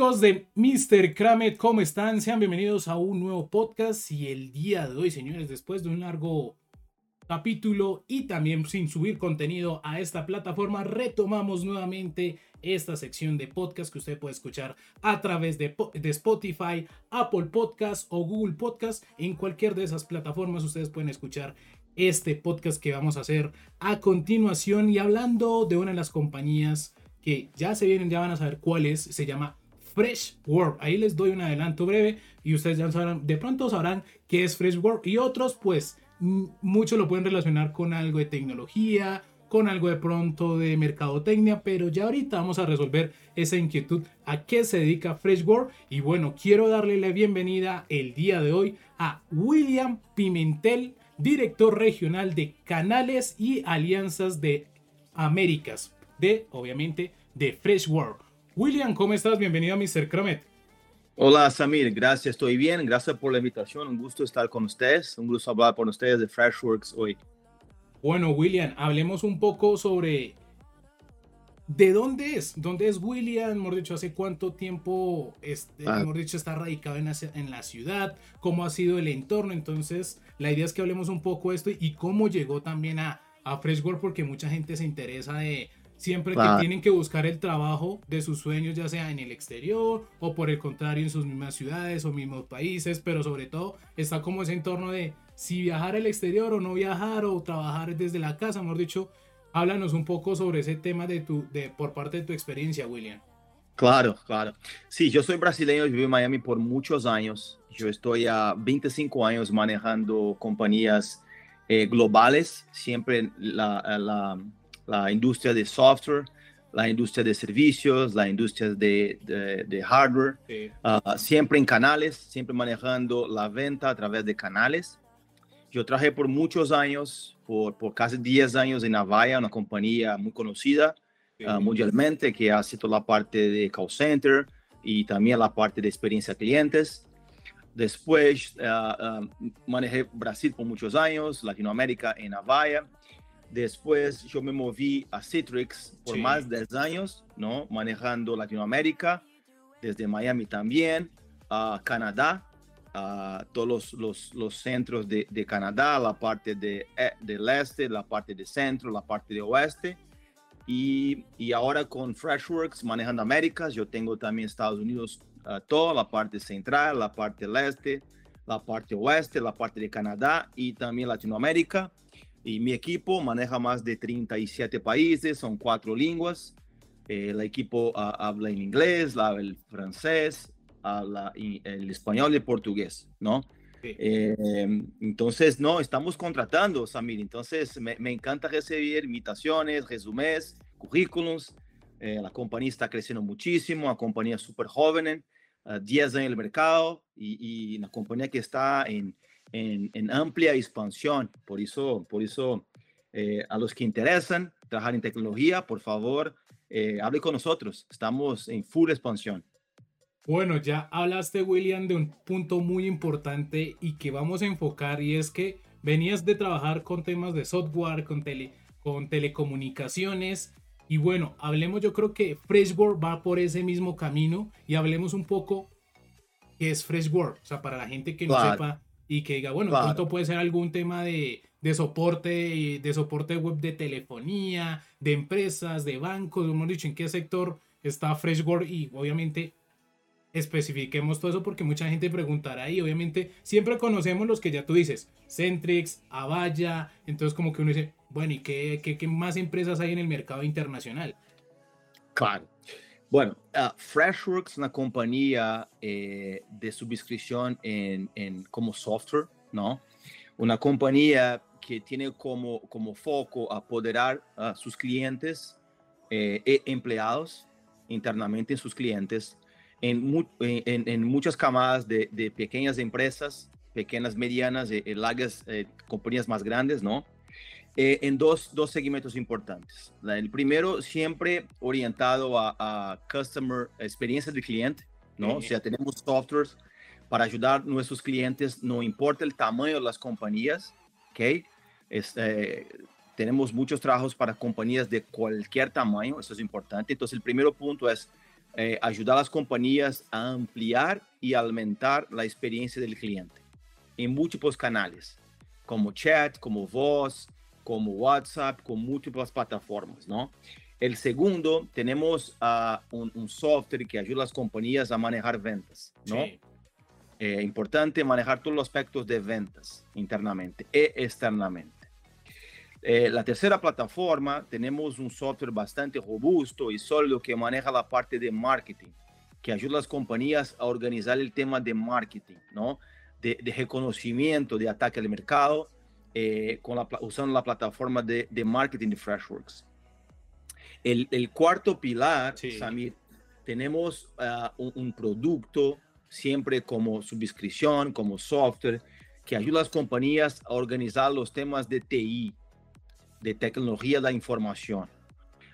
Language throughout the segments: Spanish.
De Mr. Kramet, ¿cómo están? Sean bienvenidos a un nuevo podcast y el día de hoy, señores, después de un largo capítulo y también sin subir contenido a esta plataforma, retomamos nuevamente esta sección de podcast que usted puede escuchar a través de, de, Spotify, Apple Podcast o Google Podcast. En cualquier de esas plataformas ustedes pueden escuchar este podcast que vamos a hacer a continuación y hablando de una de las compañías que ya se vienen, ya van a saber cuál es, se llama Fresh World. Ahí les doy un adelanto breve y ustedes ya sabrán, de pronto sabrán qué es Fresh World y otros pues muchos lo pueden relacionar con algo de tecnología, con algo de pronto de mercadotecnia, pero ya ahorita vamos a resolver esa inquietud a qué se dedica Fresh World y bueno, quiero darle la bienvenida el día de hoy a William Pimentel, director regional de canales y alianzas de Américas, de obviamente de Fresh World. William, ¿cómo estás? Bienvenido a Mr. Cromet. Hola Samir, gracias, estoy bien, gracias por la invitación, un gusto estar con ustedes, un gusto hablar con ustedes de Freshworks hoy. Bueno, William, hablemos un poco sobre de dónde es, dónde es William, hemos dicho, hace cuánto tiempo este, ah. hemos dicho, está radicado en la, en la, ciudad, cómo ha sido el entorno, entonces la idea es que hablemos un poco de esto y cómo llegó también a, a Freshworks, porque mucha gente se interesa de Siempre que tienen que buscar el trabajo de sus sueños, ya sea en el exterior o por el contrario en sus mismas ciudades o mismos países, pero sobre todo está como ese entorno de si viajar al exterior o no viajar o trabajar desde la casa, mejor dicho, háblanos un poco sobre ese tema de tu, de, por parte de tu experiencia, William. Claro, claro. Sí, yo soy brasileño, viví en Miami por muchos años. Yo estoy a 25 años manejando compañías eh, globales, siempre la, la la industria de software, la industria de servicios, la industria de, de, hardware, ah, siempre en canales, siempre manejando la venta a través de canales. Yo trabajé por muchos años, por, por casi 10 años en Avaya, una compañía muy conocida ah, mundialmente que hace toda la parte de call center y también la parte de experiencia clientes. Después uh, manejé Brasil por muchos años, Latinoamérica en Avaya Después yo me moví a Citrix por más de 10 años, ¿no? Manejando Latinoamérica, desde Miami también, a Canadá, a todos los, los, centros de, de, Canadá, la parte de, eh, del este, la parte de centro, la parte de oeste. Y, y ahora con Freshworks, manejando Américas, yo tengo también Estados Unidos, toda la parte central, la parte del este, la parte oeste, la parte de Canadá y también Latinoamérica. Y mi equipo maneja más de 37 países, son cuatro lenguas. Eh, el equipo ah, habla en inglés, habla el francés, habla el español y el portugués, ¿no? Eh, entonces, no, estamos contratando, Samir. Entonces, me, me encanta recibir invitaciones, resúmenes, currículums. Eh, la compañía está creciendo muchísimo, una compañía súper joven, 10 años en el mercado y, y una compañía que está en, en, amplia expansión. Por eso, por eso eh, a los que interesan trabajar en tecnología, por favor, eh, hable con nosotros. Estamos en full expansión. Bueno, ya hablaste, William, de un punto muy importante y que vamos a enfocar y es que venías de trabajar con temas de software, con, tele, con telecomunicaciones. Y bueno, hablemos, yo creo que Freshworld va por ese mismo camino y hablemos un poco qué es Freshworld. O sea, para la gente que no sepa y que diga, bueno, esto puede ser algún tema de, de soporte, de soporte web de telefonía, de empresas, de bancos, hemos dicho en qué sector está Freshworld y obviamente especifiquemos todo eso porque mucha gente preguntará y obviamente siempre conocemos los que ya tú dices, Centrix, Avaya, entonces como que uno dice, bueno, ¿y qué, qué, qué más empresas hay en el mercado internacional? Claro. Bueno, uh, Freshworks es una compañía eh, de suscripción en, como software, ¿no? Una compañía que tiene como, como foco apoderar a sus clientes eh, e empleados internamente en sus clientes en, muchas camadas de, pequeñas empresas, pequeñas, medianas, eh, largas eh, compañías más grandes, ¿no? Eh, en dos, dos segmentos importantes. El primero, siempre orientado a, a customer, experiencia del cliente, ¿no? O sea, tenemos softwares para ayudar a nuestros clientes, no importa el tamaño de las compañías, ¿ok? Este, tenemos muchos trabajos para compañías de cualquier tamaño, eso es importante. Entonces, el primer punto es eh, ayudar a las compañías a ampliar y aumentar la experiencia del cliente en múltiples canales, como chat, como voz, como WhatsApp, con múltiples plataformas, ¿no? El segundo, tenemos uh, un, un, software que ayuda a las compañías a manejar ventas, ¿no? Sí. Eh, importante manejar todos los aspectos de ventas internamente e externamente. Eh, la tercera plataforma, tenemos un software bastante robusto y sólido que maneja la parte de marketing, que ayuda a las compañías a organizar el tema de marketing, ¿no? De, de reconocimiento, de ataque al mercado, eh, con la, usando la plataforma de, de marketing de Freshworks. El, el cuarto pilar, sí. Samir, tenemos uh, un, un producto siempre como suscripción, como software, que ayuda a las compañías a organizar los temas de TI, de tecnología de la información,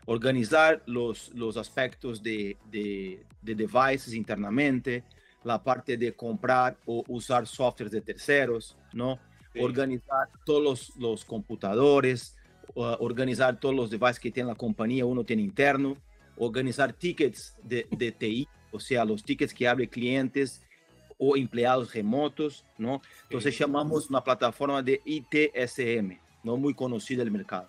organizar los, los aspectos de, de, de devices internamente, la parte de comprar o usar softwares de terceros, ¿no? Sí. Organizar todos los, los computadores, uh, organizar todos los devices que tiene la compañía, uno tiene interno, organizar tickets de, de TI, o sea, los tickets que abre clientes o empleados remotos, ¿no? Entonces sí. llamamos una plataforma de ITSM, no muy conocida del mercado.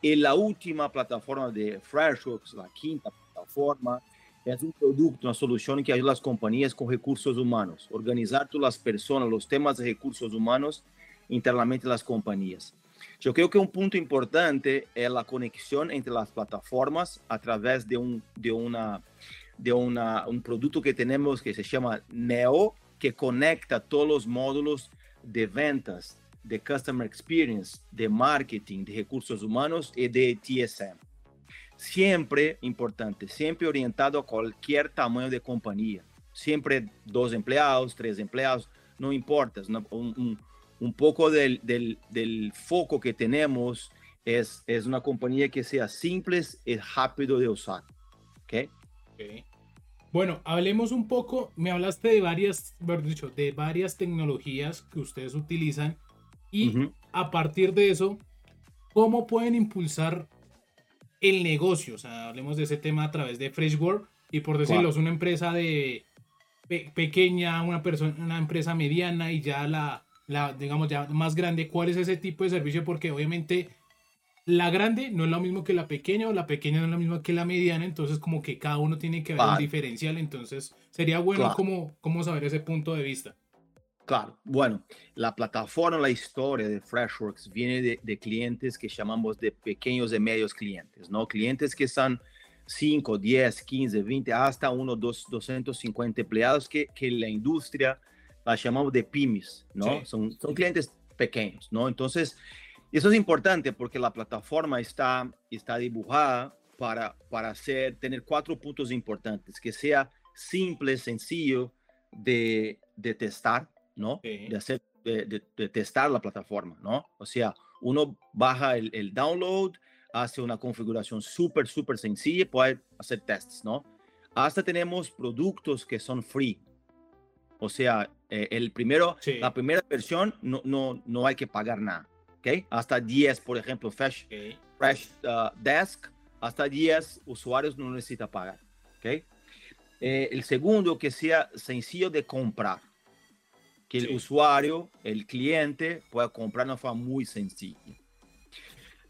Y la última plataforma de Freshworks, la quinta plataforma, es un producto, una solución que ayuda a las compañías con recursos humanos, organizar todas las personas, los temas de recursos humanos internamente en las compañías. Yo creo que un punto importante es la conexión entre las plataformas a través de, un, de, una, de una, un producto que tenemos que se llama Neo, que conecta todos los módulos de ventas, de Customer Experience, de marketing, de recursos humanos y de TSM. Siempre importante, siempre orientado a cualquier tamaño de compañía. Siempre dos empleados, tres empleados, no importa. Un, un, un poco del, del, del, foco que tenemos es, es una compañía que sea simple y rápido de usar. ¿Ok? okay. Bueno, hablemos un poco, me hablaste de varias, dicho, de varias tecnologías que ustedes utilizan y uh -huh. a partir de eso, ¿cómo pueden impulsar el negocio? O sea, hablemos de ese tema a través de Freshworld y por decirlo, es una empresa de pe pequeña, una, persona, una empresa mediana y ya la, la, digamos, ya más grande. ¿Cuál es ese tipo de servicio? Porque obviamente la grande no es lo mismo que la pequeña o la pequeña no es lo mismo que la mediana, entonces como que cada uno tiene que ver un diferencial, entonces sería bueno claro. como, como saber ese punto de vista. Claro, bueno, la plataforma, la historia de Freshworks viene de, de, clientes que llamamos de pequeños y medios clientes, ¿no? Clientes que son 5, 10, 15, 20, hasta uno, dos, 250 empleados que, que la industria la llamamos de pymes, ¿no? Sí. Son, son clientes pequeños, ¿no? Entonces, eso es importante porque la plataforma está, está dibujada para, para hacer, tener cuatro puntos importantes, que sea simple, sencillo de, de testar, ¿no? Sí. De, hacer, de, de, de, testar la plataforma, ¿no? O sea, uno baja el, el download, hace una configuración súper, súper sencilla y puede hacer tests, ¿no? Hasta tenemos productos que son free. O sea, eh, el primero, sí. la primera versión no, no, no hay que pagar nada. ¿ok? Hasta 10, por ejemplo, Fresh, okay. Fresh uh, Desk, hasta 10 usuarios no necesita pagar, ¿ok? Eh, el segundo, que sea sencillo de comprar, que sí. el usuario, el cliente, pueda comprar de una forma muy sencilla.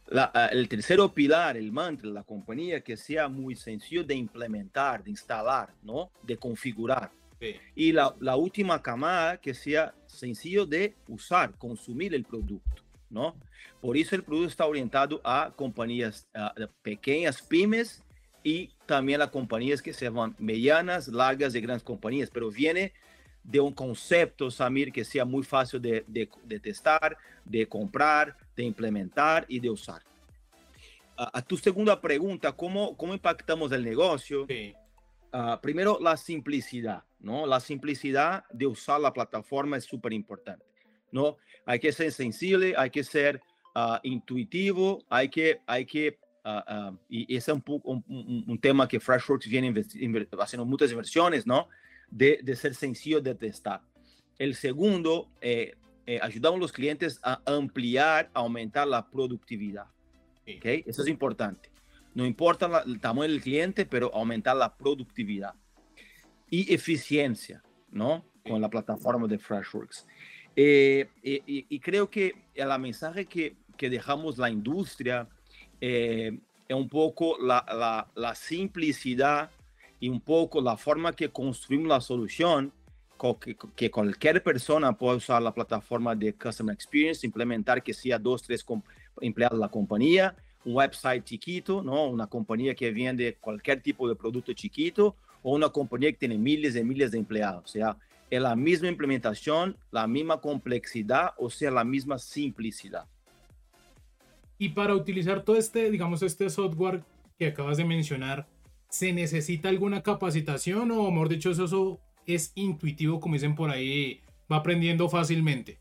La, uh, el tercero pilar, el mantra de la compañía, que sea muy sencillo de implementar, de instalar, ¿no? De configurar. Sí. Y la, la última camada, que sea sencillo de usar, consumir el producto. ¿no? Por eso el producto está orientado a compañías uh, pequeñas, pymes, y también a compañías que se llaman medianas, largas y grandes compañías, pero viene de un concepto, Samir, que sea muy fácil de, de, de testar, de comprar, de implementar y de usar. A tu segunda pregunta, ¿cómo, cómo impactamos el negocio? Sí. Uh, primero, la simplicidad, ¿no? La simplicidad de usar la plataforma es súper importante. ¿no? Hay que ser sensible, hay que ser uh, intuitivo, hay que, hay que uh, uh, y ese es un, un, un, un, tema que Freshworks viene haciendo muchas inversiones, ¿no? De, de, ser sencillo de testar. El segundo, eh, eh, ayudamos a los clientes a ampliar, a aumentar la productividad. Sí. ¿okay? Eso es importante. No importa el tamaño del cliente, pero aumentar la productividad y eficiencia, ¿no? Con la plataforma de Freshworks. Eh, y, creo que el mensaje que, que dejamos la industria eh, es un poco la, la, la, simplicidad y un poco la forma que construimos la solución, que, cualquier persona puede usar la plataforma de Customer Experience, implementar que sea dos, tres empleados de la compañía, un website chiquito, ¿no? una compañía que vende cualquier tipo de producto chiquito o una compañía que tiene miles y miles de empleados. O sea, es la misma implementación, la misma complejidad, o sea, la misma simplicidad. Y para utilizar todo este, digamos, este software que acabas de mencionar, ¿se necesita alguna capacitación o, mejor dicho, eso, es intuitivo, como dicen por ahí, va aprendiendo fácilmente?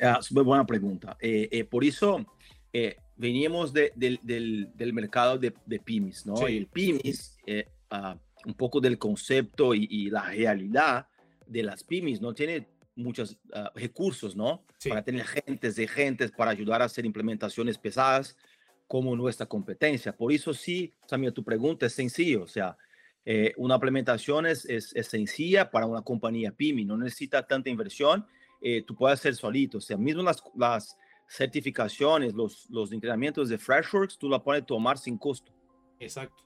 Ah, muy buena pregunta. Eh, eh, por eso eh, veníamos del, del, mercado de, de, pymes, ¿no? Y el pymes, uh, un poco del concepto y, la realidad de las pymes, ¿no? Tiene muchos ah, recursos, ¿no? Para tener gentes de gentes para ayudar a hacer implementaciones pesadas como nuestra competencia. Por eso sí, Samir, tu pregunta es sencilla, o sea, eh, una implementación es, es, sencilla para una compañía pyme, no necesita tanta inversión, eh, tú puedes hacer solito, o sea, mismo las, las certificaciones, los, los entrenamientos de Freshworks, tú la puedes tomar sin costo. Exacto.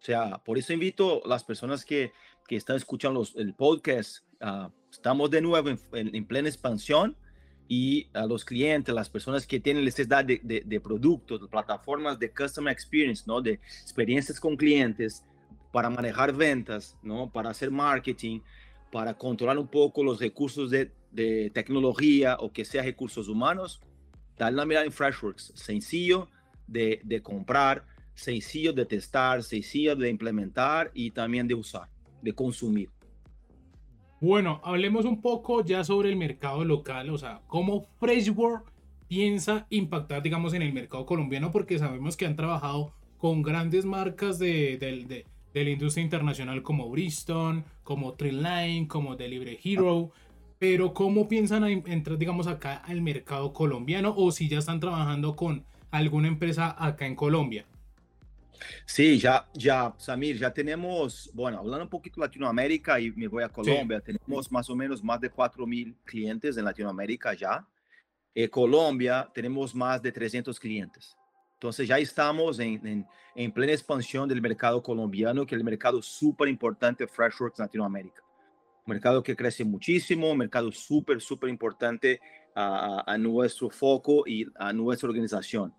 O sea, por eso invito a las personas que, que están escuchando los, el podcast. Uh, estamos de nuevo en, en, plena expansión y a los clientes, las personas que tienen necesidad de, de, productos, de plataformas de customer experience, ¿no? De experiencias con clientes para manejar ventas, ¿no? Para hacer marketing, para controlar un poco los recursos de, tecnología o que sea recursos humanos. Dale una mirada en Freshworks, sencillo de comprar sencillo de testar, sencillo de implementar y también de usar, de consumir. Bueno, hablemos un poco ya sobre el mercado local, o sea, cómo Freshworld piensa impactar, digamos, en el mercado colombiano, porque sabemos que han trabajado con grandes marcas de, de, la industria internacional como Bristol, como Trendline, como Delivery Hero, pero cómo piensan entrar, digamos, acá al mercado colombiano o si ya están trabajando con alguna empresa acá en Colombia. Sí, ya, ya, Samir, ya tenemos, bueno, hablando un poquito de Latinoamérica y me voy a Colombia, tenemos más o menos más de 4 mil clientes en Latinoamérica ya. En eh, Colombia tenemos más de 300 clientes. Entonces ya estamos en, en, plena expansión del mercado colombiano, que es el mercado súper importante de Freshworks Latinoamérica. Un mercado que crece muchísimo, un mercado súper, súper importante a, a, nuestro foco y a nuestra organización.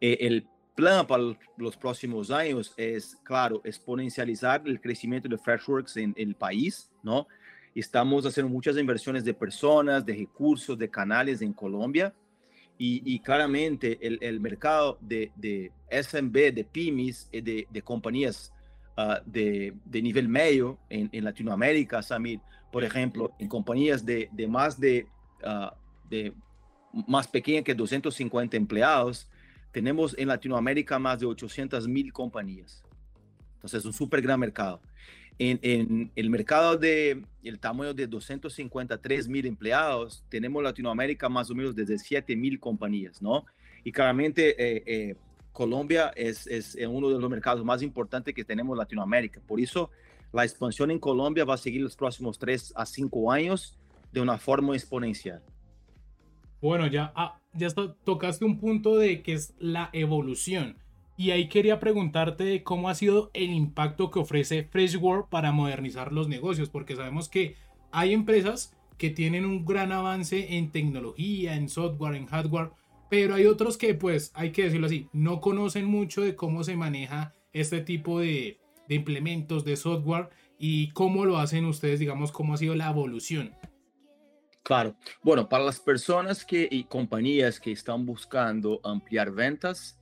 Eh, el plan para los próximos años es, claro, exponencializar el crecimiento de Freshworks en, el país, ¿no? Estamos haciendo muchas inversiones de personas, de recursos, de canales en Colombia y, claramente el, mercado de, de, SMB, de pymes, y de, de compañías uh, de, nivel medio en, Latinoamérica, Samir, por ejemplo, en compañías de, más de, uh, de más pequeñas que 250 empleados, tenemos en Latinoamérica más de 800 mil compañías. Entonces es un súper gran mercado. En, en, el mercado de el tamaño de 253 mil empleados, tenemos en Latinoamérica más o menos desde 7 mil compañías, ¿no? Y claramente eh, eh, Colombia es, es, uno de los mercados más importantes que tenemos en Latinoamérica. Por eso la expansión en Colombia va a seguir los próximos 3 a 5 años de una forma exponencial. Bueno, ya, ah, ya tocaste un punto de que es la evolución. Y ahí quería preguntarte cómo ha sido el impacto que ofrece Freshworld para modernizar los negocios, porque sabemos que hay empresas que tienen un gran avance en tecnología, en software, en hardware, pero hay otros que, pues, hay que decirlo así, no conocen mucho de cómo se maneja este tipo de implementos de software y cómo lo hacen ustedes, digamos, cómo ha sido la evolución. Claro. Bueno, para las personas que, y compañías que están buscando ampliar ventas,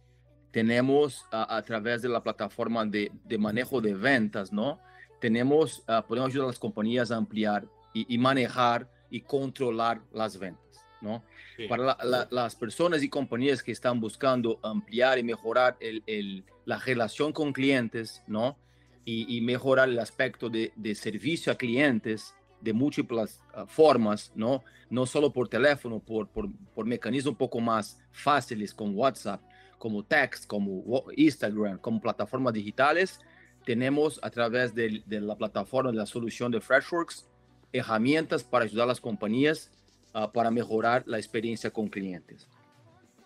tenemos a, través de la plataforma de, de, manejo de ventas, ¿no? Tenemos, uh, podemos ayudar a las compañías a ampliar y, y, manejar y controlar las ventas, ¿no? Sí. Para la, las personas y compañías que están buscando ampliar y mejorar el, el, la relación con clientes, ¿no? Y, y mejorar el aspecto de, de servicio a clientes, de múltiples uh, formas, ¿no? No solo por teléfono, por, por, por mecanismos un poco más fáciles con WhatsApp, como text, como Instagram, como plataformas digitales, tenemos a través de, la plataforma de la solución de Freshworks herramientas para ayudar a las compañías ah, para mejorar la experiencia con clientes.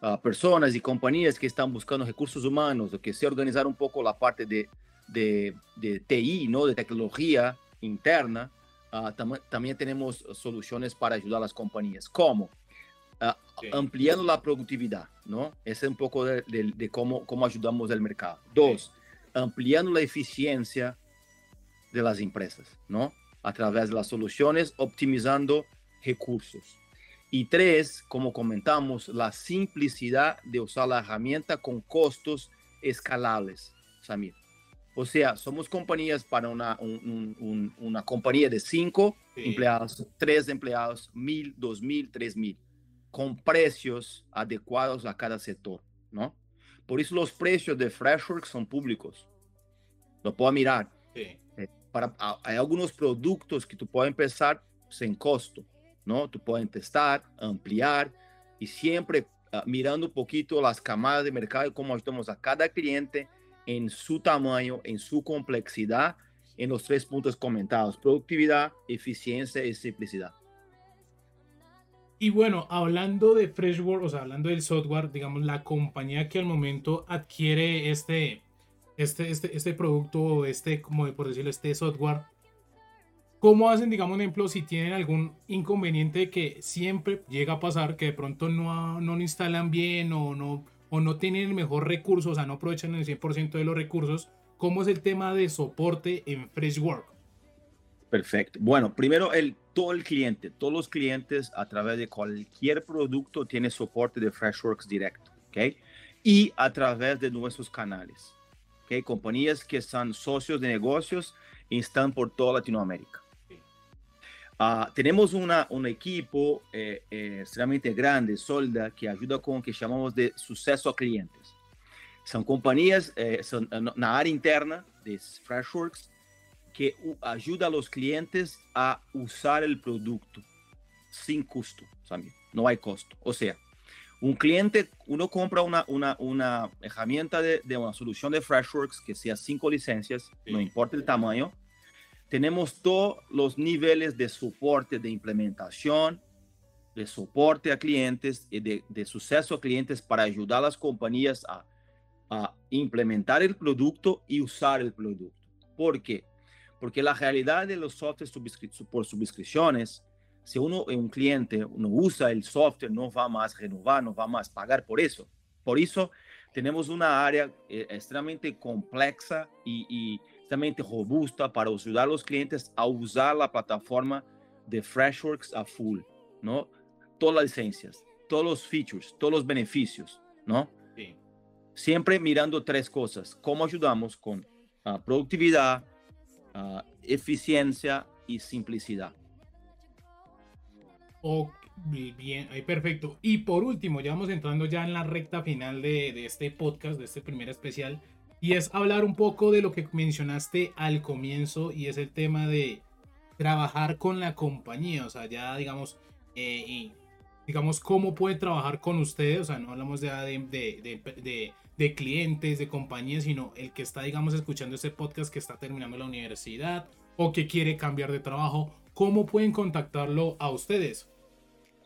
Uh, personas y compañías que están buscando recursos humanos o que se organizar un poco la parte de, de, de TI, ¿no? de tecnología interna, uh, tam también tenemos soluciones para ayudar a las compañías. ¿Cómo? Uh, sí. Ampliando la productividad, ¿no? Ese es un poco de, de, de cómo, cómo ayudamos el mercado. Dos, sí. ampliando la eficiencia de las empresas, ¿no? A través de las soluciones, optimizando recursos. Y tres, como comentamos, la simplicidad de usar la herramienta con costos escalables, Samir. O sea, somos compañías para una, un, un, una compañía de cinco sí. empleados, tres empleados, mil, dos mil, tres mil, con precios adecuados a cada sector, ¿no? Por eso los precios de Freshworks son públicos. Lo puedo mirar. Sí. Eh, para, hay algunos productos que tú puedes empezar sin costo ¿no? Tú puedes testar, ampliar y siempre uh, mirando un poquito las camadas de mercado y cómo ayudamos a cada cliente en su tamaño, en su complejidad, en los tres puntos comentados, productividad, eficiencia y simplicidad. Y bueno, hablando de Freshworks, o sea, hablando del software, digamos, la compañía que al momento adquiere este, este, este, este producto, este, como por decirlo, este software, ¿Cómo hacen, digamos, un ejemplo, si tienen algún inconveniente que siempre llega a pasar, que de pronto no, no lo instalan bien o no, o no tienen el mejor recurso, o sea, no aprovechan el 100% de los recursos? ¿Cómo es el tema de soporte en Freshwork? Perfecto. Bueno, primero, el, todo el cliente, todos los clientes a través de cualquier producto tiene soporte de Freshworks directo, ¿ok? Y a través de nuestros canales, ¿ok? Compañías que son socios de negocios están por toda Latinoamérica. Uh, tenemos una, un equipo eh, eh, extremadamente grande, Solda, que ayuda con lo que llamamos de suceso a clientes. Son compañías eh, son, en la área interna de Freshworks que ayuda a los clientes a usar el producto sin costo, ¿sabes? no hay costo. O sea, un cliente, uno compra una, una, una herramienta de, de, una solución de Freshworks que sea cinco licencias, sí. no importa el tamaño, tenemos todos los niveles de soporte de implementación, de soporte a clientes y de, de suceso a clientes para ayudar a las compañías a, a, implementar el producto y usar el producto. ¿Por qué? Porque la realidad de los softwares por suscripciones, si uno es un cliente, uno usa el software, no va más a renovar, no va más a pagar por eso. Por eso tenemos una área eh, extremadamente compleja y, y extremamente robusta para ayudar a los clientes a usar la plataforma de Freshworks a full, ¿no? Todas las licencias, todos los features, todos los beneficios, ¿no? Sí. Siempre mirando tres cosas, cómo ayudamos con uh, productividad, uh, eficiencia y simplicidad. Ok, bien, ahí perfecto. Y por último, ya vamos entrando ya en la recta final de, este podcast, de este primer especial y es hablar un poco de lo que mencionaste al comienzo y es el tema de trabajar con la compañía, o sea, ya digamos, eh, digamos, cómo puede trabajar con ustedes, o sea, no hablamos de, de, de, de, clientes, de compañías, sino el que está, digamos, escuchando este podcast que está terminando la universidad o que quiere cambiar de trabajo, ¿cómo pueden contactarlo a ustedes?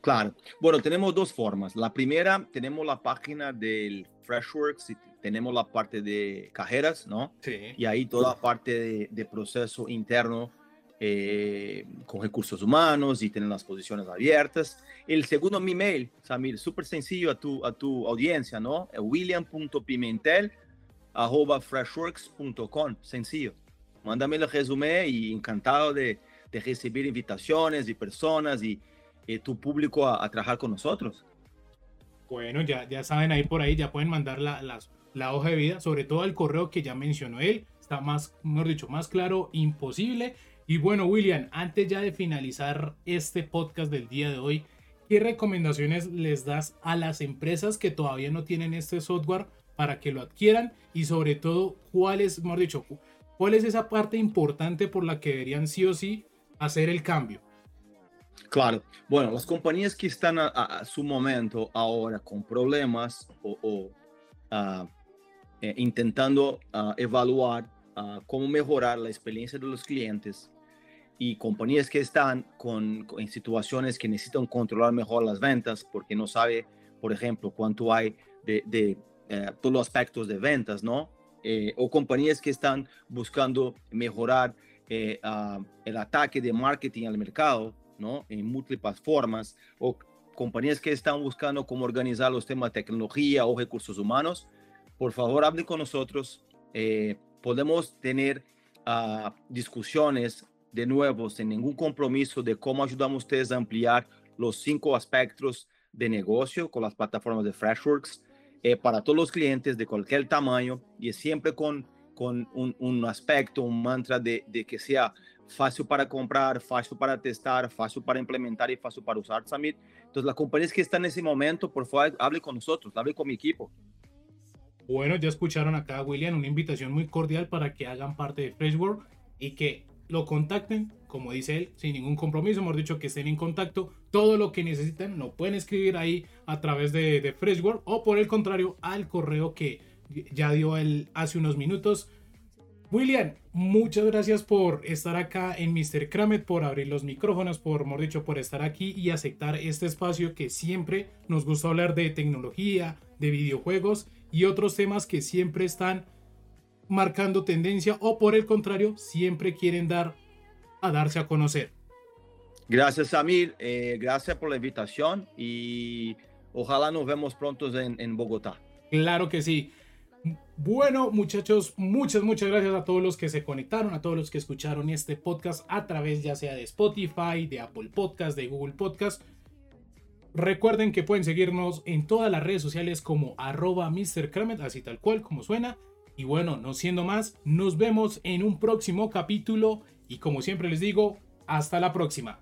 Claro, bueno, tenemos dos formas. La primera, tenemos la página del Freshworks, tenemos la parte de cajeras, ¿no? Sí. Y ahí toda la parte de, de proceso interno eh, con recursos humanos y tener las posiciones abiertas. El segundo, mi mail, Samir, súper sencillo a tu, a tu audiencia, ¿no? william.pimentel arroba freshworks.com, sencillo. Mándame el resumen y encantado de, de recibir invitaciones y personas y, y tu público a, trabajar con nosotros. Bueno, ya, ya saben ahí por ahí, ya pueden mandar la, la hoja de vida, sobre todo el correo que ya mencionó él, está más, mejor dicho, más claro, imposible. Y bueno, William, antes ya de finalizar este podcast del día de hoy, ¿qué recomendaciones les das a las empresas que todavía no tienen este software para que lo adquieran? Y sobre todo, ¿cuál es, mejor dicho, cuál es esa parte importante por la que deberían sí o sí hacer el cambio? Claro, bueno, las compañías que están a, su momento ahora con problemas o, ah, eh, intentando ah, evaluar cómo mejorar la experiencia de los clientes y compañías que están con, en situaciones que necesitan controlar mejor las ventas porque no sabe, por ejemplo, cuánto hay de, de eh, todos los aspectos de ventas, ¿no? Eh, o compañías que están buscando mejorar eh, el ataque de marketing al mercado, ¿no? En múltiples formas, o compañías que están buscando cómo organizar los temas de tecnología o recursos humanos, por favor, hable con nosotros. podemos tener uh, discusiones de nuevo sin ningún compromiso de cómo ayudamos a ustedes a ampliar los cinco aspectos de negocio con las plataformas de Freshworks eh, para todos los clientes de cualquier tamaño y siempre con, con un, un aspecto, un mantra de, de, que sea fácil para comprar, fácil para testar, fácil para implementar y fácil para usar Samir. Entonces, las compañías que están en ese momento, por favor, hable con nosotros, hable con mi equipo. Bueno, ya escucharon acá, William, una invitación muy cordial para que hagan parte de Freshworks y que lo contacten, como dice él, sin ningún compromiso, hemos dicho que estén en contacto, todo lo que necesiten lo pueden escribir ahí a través de, de Freshworld o por el contrario al correo que ya dio él hace unos minutos. William, muchas gracias por estar acá en Mr. Kramet, por abrir los micrófonos, por, hemos dicho, por estar aquí y aceptar este espacio que siempre nos gusta hablar de tecnología, de videojuegos y otros temas que siempre están marcando tendencia o por el contrario, siempre quieren dar a darse a conocer. Gracias, Samir. Eh, gracias por la invitación y ojalá nos vemos pronto en, en Bogotá. Claro que sí. Bueno, muchachos, muchas, muchas gracias a todos los que se conectaron, a todos los que escucharon este podcast a través ya sea de Spotify, de Apple Podcast, de Google Podcast. Recuerden que pueden seguirnos en todas las redes sociales como arroba Mr. así tal cual como suena. Y bueno, no siendo más, nos vemos en un próximo capítulo y como siempre les digo, hasta la próxima.